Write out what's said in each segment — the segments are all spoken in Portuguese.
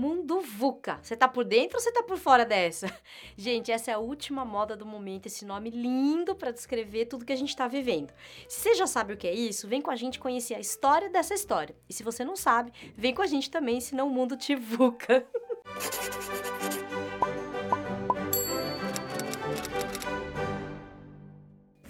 Mundo VUCA. Você tá por dentro ou você tá por fora dessa? Gente, essa é a última moda do momento, esse nome lindo para descrever tudo que a gente tá vivendo. Se você já sabe o que é isso, vem com a gente conhecer a história dessa história. E se você não sabe, vem com a gente também, senão o mundo te VUCA.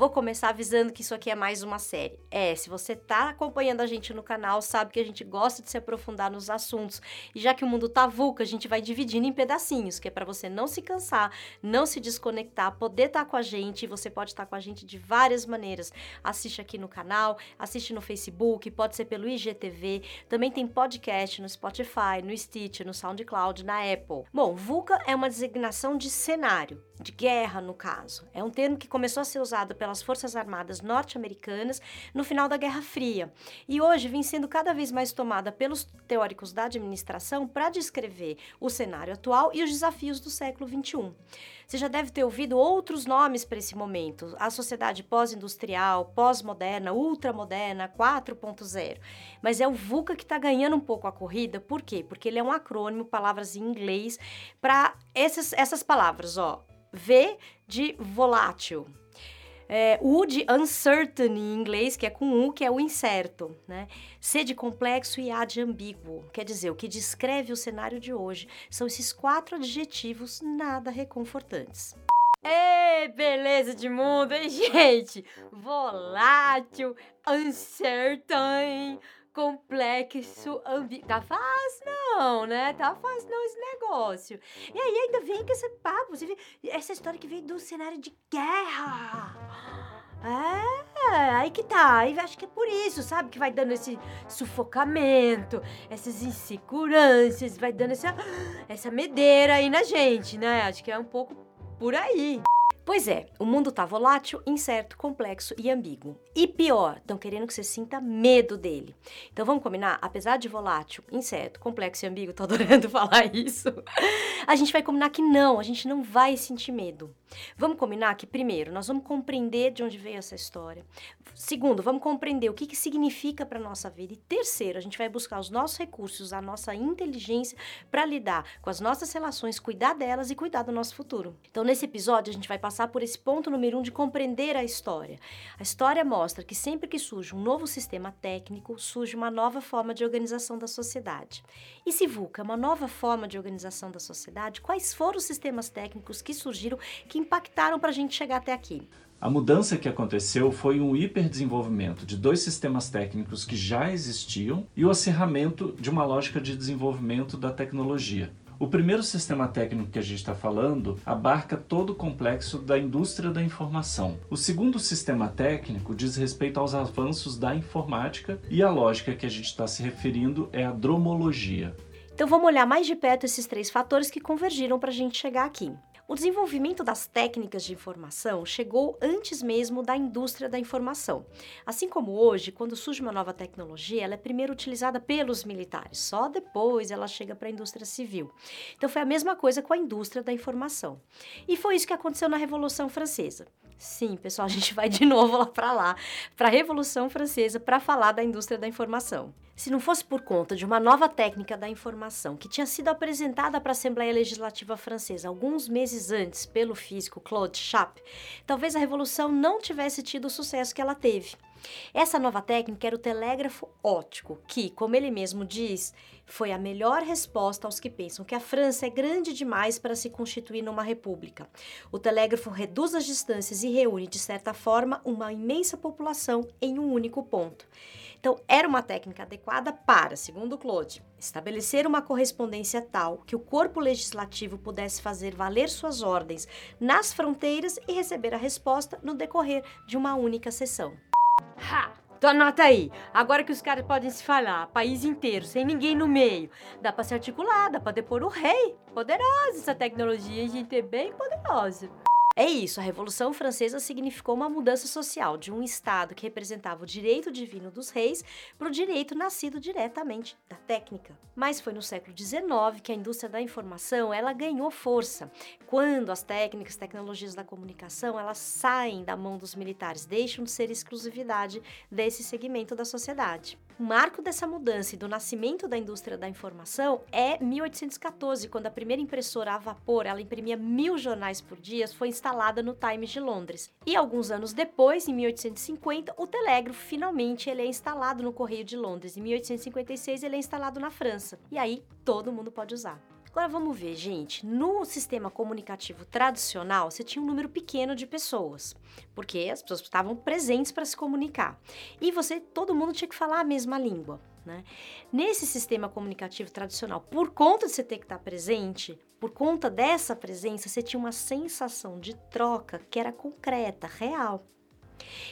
Vou começar avisando que isso aqui é mais uma série. É, se você tá acompanhando a gente no canal, sabe que a gente gosta de se aprofundar nos assuntos. E já que o mundo tá vulca, a gente vai dividindo em pedacinhos, que é para você não se cansar, não se desconectar, poder estar tá com a gente. Você pode estar tá com a gente de várias maneiras. Assiste aqui no canal, assiste no Facebook, pode ser pelo IGTV. Também tem podcast no Spotify, no Stitch, no SoundCloud, na Apple. Bom, VUCA é uma designação de cenário, de guerra no caso. É um termo que começou a ser usado pela pelas Forças Armadas norte-americanas no final da Guerra Fria e hoje vem sendo cada vez mais tomada pelos teóricos da administração para descrever o cenário atual e os desafios do século XXI. Você já deve ter ouvido outros nomes para esse momento: a sociedade pós-industrial, pós-moderna, ultramoderna, 4.0. Mas é o VUCA que está ganhando um pouco a corrida, por quê? Porque ele é um acrônimo, palavras em inglês, para essas, essas palavras, ó. V de volátil, é, U de uncertain em inglês, que é com U, que é o incerto, né? C de complexo e A de ambíguo. Quer dizer, o que descreve o cenário de hoje são esses quatro adjetivos nada reconfortantes. Ei, beleza de mundo, hein, gente? Volátil, uncertain, complexo, ambíguo. Tá fácil não, né? Tá fácil não esse negócio. E aí ainda vem com esse papo, você vê, essa história que veio do cenário de guerra. É, aí que tá. Aí acho que é por isso, sabe? Que vai dando esse sufocamento, essas inseguranças, vai dando essa, essa medeira aí na gente, né? Acho que é um pouco por aí. Pois é, o mundo tá volátil, incerto, complexo e ambíguo. E pior, estão querendo que você sinta medo dele. Então vamos combinar? Apesar de volátil, incerto, complexo e ambíguo, tô adorando falar isso. A gente vai combinar que não, a gente não vai sentir medo. Vamos combinar que, primeiro, nós vamos compreender de onde veio essa história. Segundo, vamos compreender o que, que significa para nossa vida. E terceiro, a gente vai buscar os nossos recursos, a nossa inteligência para lidar com as nossas relações, cuidar delas e cuidar do nosso futuro. Então, nesse episódio, a gente vai passar por esse ponto número um de compreender a história. A história mostra que sempre que surge um novo sistema técnico, surge uma nova forma de organização da sociedade. E se VUCA é uma nova forma de organização da sociedade, quais foram os sistemas técnicos que surgiram que impactaram para a gente chegar até aqui? A mudança que aconteceu foi um hiperdesenvolvimento de dois sistemas técnicos que já existiam e o acerramento de uma lógica de desenvolvimento da tecnologia. O primeiro sistema técnico que a gente está falando abarca todo o complexo da indústria da informação. O segundo sistema técnico diz respeito aos avanços da informática e a lógica que a gente está se referindo é a dromologia. Então vamos olhar mais de perto esses três fatores que convergiram para a gente chegar aqui. O desenvolvimento das técnicas de informação chegou antes mesmo da indústria da informação. Assim como hoje, quando surge uma nova tecnologia, ela é primeiro utilizada pelos militares, só depois ela chega para a indústria civil. Então foi a mesma coisa com a indústria da informação. E foi isso que aconteceu na Revolução Francesa. Sim, pessoal, a gente vai de novo lá para lá, para a Revolução Francesa, para falar da indústria da informação. Se não fosse por conta de uma nova técnica da informação que tinha sido apresentada para a Assembleia Legislativa Francesa alguns meses antes pelo físico Claude Chappe, talvez a revolução não tivesse tido o sucesso que ela teve. Essa nova técnica era o telégrafo óptico, que, como ele mesmo diz, foi a melhor resposta aos que pensam que a França é grande demais para se constituir numa república. O telégrafo reduz as distâncias e reúne, de certa forma, uma imensa população em um único ponto. Então, era uma técnica adequada para, segundo Claude, estabelecer uma correspondência tal que o corpo legislativo pudesse fazer valer suas ordens nas fronteiras e receber a resposta no decorrer de uma única sessão. Ha! Então anota aí, agora que os caras podem se falar, país inteiro, sem ninguém no meio, dá para se articular, dá para depor o rei. Poderosa essa tecnologia, gente, é bem poderosa. É isso, a Revolução Francesa significou uma mudança social de um Estado que representava o direito divino dos reis para o direito nascido diretamente da técnica. Mas foi no século XIX que a indústria da informação ela ganhou força, quando as técnicas, tecnologias da comunicação elas saem da mão dos militares, deixam de ser exclusividade desse segmento da sociedade. O marco dessa mudança e do nascimento da indústria da informação é 1814, quando a primeira impressora a vapor, ela imprimia mil jornais por dia, foi instalada no Times de Londres. E alguns anos depois, em 1850, o telégrafo finalmente ele é instalado no Correio de Londres. Em 1856 ele é instalado na França. E aí todo mundo pode usar. Agora vamos ver, gente. No sistema comunicativo tradicional, você tinha um número pequeno de pessoas, porque as pessoas estavam presentes para se comunicar. E você, todo mundo tinha que falar a mesma língua. Né? Nesse sistema comunicativo tradicional, por conta de você ter que estar presente, por conta dessa presença, você tinha uma sensação de troca que era concreta, real.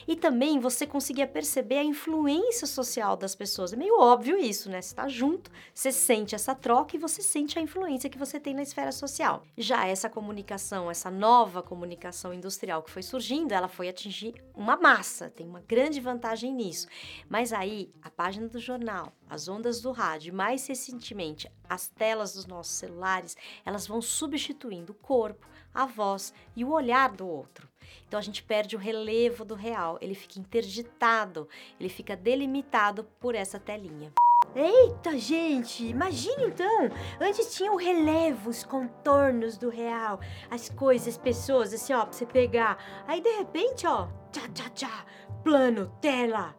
E também você conseguia perceber a influência social das pessoas. É meio óbvio isso, né? Você está junto, você sente essa troca e você sente a influência que você tem na esfera social. Já essa comunicação, essa nova comunicação industrial que foi surgindo, ela foi atingir uma massa, tem uma grande vantagem nisso. Mas aí, a página do jornal, as ondas do rádio, mais recentemente, as telas dos nossos celulares, elas vão substituindo o corpo, a voz e o olhar do outro. Então a gente perde o relevo do real, ele fica interditado, ele fica delimitado por essa telinha. Eita, gente, imagine então, antes tinha o relevo, os contornos do real, as coisas, as pessoas, assim, ó, pra você pegar. Aí de repente, ó, tchá, tchá, tchá, plano, tela.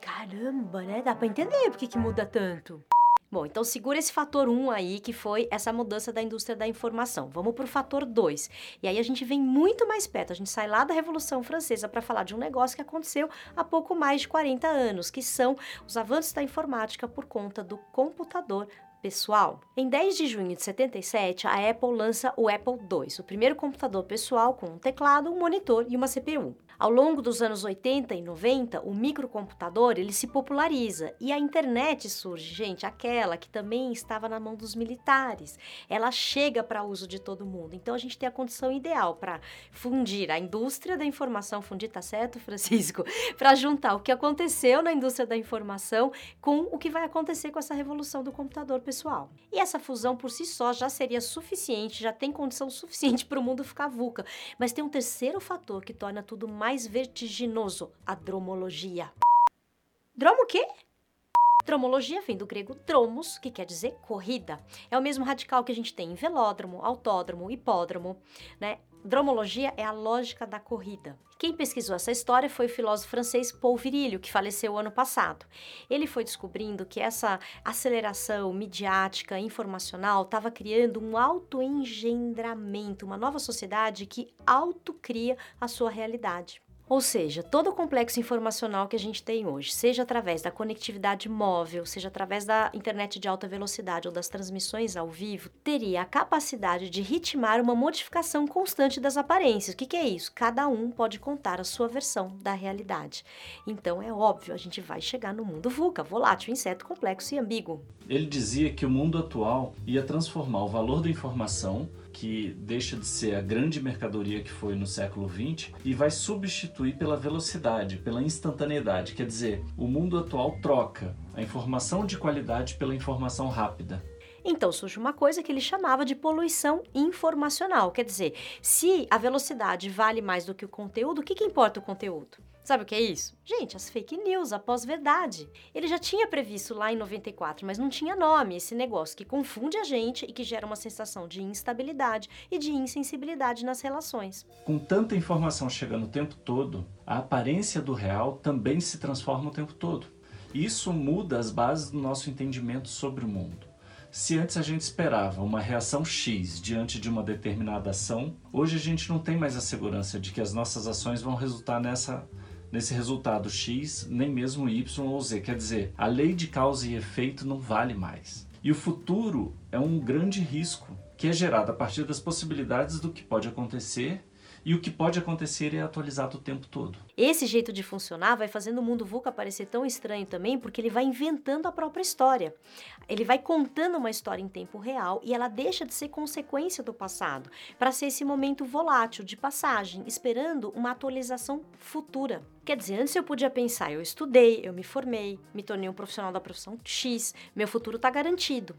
Caramba, né? Dá pra entender por que, que muda tanto. Bom, então segura esse fator 1 aí, que foi essa mudança da indústria da informação. Vamos para o fator 2. E aí a gente vem muito mais perto, a gente sai lá da Revolução Francesa para falar de um negócio que aconteceu há pouco mais de 40 anos, que são os avanços da informática por conta do computador pessoal. Em 10 de junho de 77, a Apple lança o Apple II, o primeiro computador pessoal com um teclado, um monitor e uma CPU. Ao longo dos anos 80 e 90, o microcomputador ele se populariza e a internet surge, gente, aquela que também estava na mão dos militares. Ela chega para uso de todo mundo. Então a gente tem a condição ideal para fundir a indústria da informação, fundir tá certo, Francisco? para juntar o que aconteceu na indústria da informação com o que vai acontecer com essa revolução do computador pessoal. E essa fusão por si só já seria suficiente, já tem condição suficiente para o mundo ficar VUCA. Mas tem um terceiro fator que torna tudo mais mais vertiginoso, a dromologia. Dromo o quê? Dromologia vem do grego dromos, que quer dizer corrida. É o mesmo radical que a gente tem em velódromo, autódromo, hipódromo, né? Dromologia é a lógica da corrida. Quem pesquisou essa história foi o filósofo francês Paul Virilio, que faleceu ano passado. Ele foi descobrindo que essa aceleração midiática, informacional, estava criando um autoengendramento, uma nova sociedade que autocria a sua realidade. Ou seja, todo o complexo informacional que a gente tem hoje, seja através da conectividade móvel, seja através da internet de alta velocidade ou das transmissões ao vivo, teria a capacidade de ritmar uma modificação constante das aparências. O que, que é isso? Cada um pode contar a sua versão da realidade. Então é óbvio, a gente vai chegar no mundo VUCA, volátil, inseto, complexo e ambíguo. Ele dizia que o mundo atual ia transformar o valor da informação que deixa de ser a grande mercadoria que foi no século XX e vai substituir pela velocidade, pela instantaneidade. Quer dizer, o mundo atual troca a informação de qualidade pela informação rápida. Então surge uma coisa que ele chamava de poluição informacional. Quer dizer, se a velocidade vale mais do que o conteúdo, o que, que importa o conteúdo? Sabe o que é isso? Gente, as fake news, a pós-verdade. Ele já tinha previsto lá em 94, mas não tinha nome esse negócio que confunde a gente e que gera uma sensação de instabilidade e de insensibilidade nas relações. Com tanta informação chegando o tempo todo, a aparência do real também se transforma o tempo todo. Isso muda as bases do nosso entendimento sobre o mundo. Se antes a gente esperava uma reação X diante de uma determinada ação, hoje a gente não tem mais a segurança de que as nossas ações vão resultar nessa nesse resultado X, nem mesmo Y ou Z. Quer dizer, a lei de causa e efeito não vale mais. E o futuro é um grande risco que é gerado a partir das possibilidades do que pode acontecer e o que pode acontecer é atualizado o tempo todo. Esse jeito de funcionar vai fazendo o mundo VUCA parecer tão estranho também, porque ele vai inventando a própria história. Ele vai contando uma história em tempo real e ela deixa de ser consequência do passado, para ser esse momento volátil de passagem, esperando uma atualização futura. Quer dizer, antes eu podia pensar, eu estudei, eu me formei, me tornei um profissional da profissão X, meu futuro está garantido.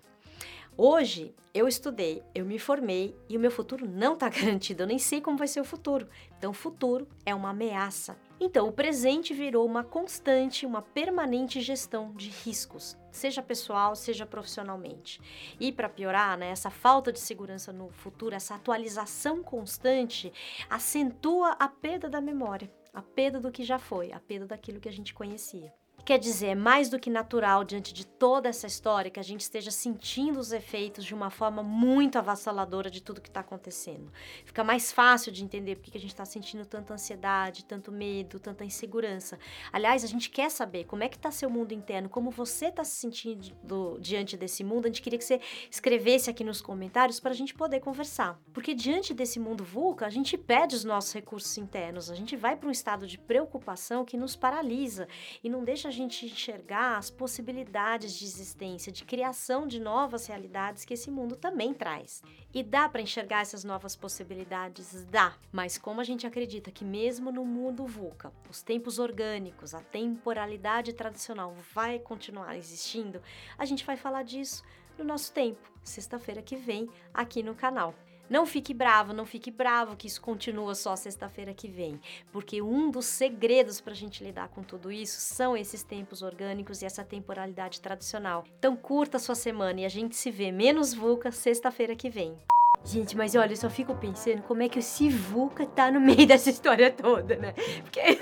Hoje eu estudei, eu me formei e o meu futuro não está garantido. Eu nem sei como vai ser o futuro. Então, o futuro é uma ameaça. Então, o presente virou uma constante, uma permanente gestão de riscos, seja pessoal, seja profissionalmente. E para piorar, né, essa falta de segurança no futuro, essa atualização constante, acentua a perda da memória, a perda do que já foi, a perda daquilo que a gente conhecia. Quer dizer, é mais do que natural diante de toda essa história que a gente esteja sentindo os efeitos de uma forma muito avassaladora de tudo que está acontecendo. Fica mais fácil de entender porque que a gente está sentindo tanta ansiedade, tanto medo, tanta insegurança. Aliás, a gente quer saber como é que está seu mundo interno, como você está se sentindo diante desse mundo. A gente queria que você escrevesse aqui nos comentários para a gente poder conversar. Porque diante desse mundo VUCA, a gente perde os nossos recursos internos, a gente vai para um estado de preocupação que nos paralisa e não deixa a gente enxergar as possibilidades de existência, de criação de novas realidades que esse mundo também traz. E dá para enxergar essas novas possibilidades? Dá, mas como a gente acredita que mesmo no mundo VUCA, os tempos orgânicos, a temporalidade tradicional vai continuar existindo, a gente vai falar disso no nosso tempo, sexta-feira que vem, aqui no canal. Não fique bravo, não fique bravo que isso continua só sexta-feira que vem, porque um dos segredos para a gente lidar com tudo isso são esses tempos orgânicos e essa temporalidade tradicional. Então curta a sua semana e a gente se vê menos VUCA sexta-feira que vem. Gente, mas olha, eu só fico pensando como é que o Sivuca tá no meio dessa história toda, né? Porque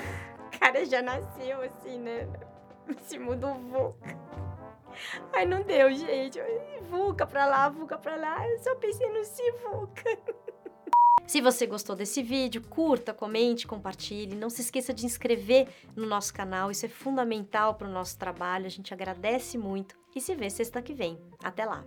o cara já nasceu assim, né? Esse mundo VUCA. Ai, não deu, gente. Vuca pra lá, Vuca pra lá. Eu só pensei no Sivuca. Se você gostou desse vídeo, curta, comente, compartilhe. Não se esqueça de inscrever no nosso canal, isso é fundamental para o nosso trabalho. A gente agradece muito e se vê sexta que vem. Até lá!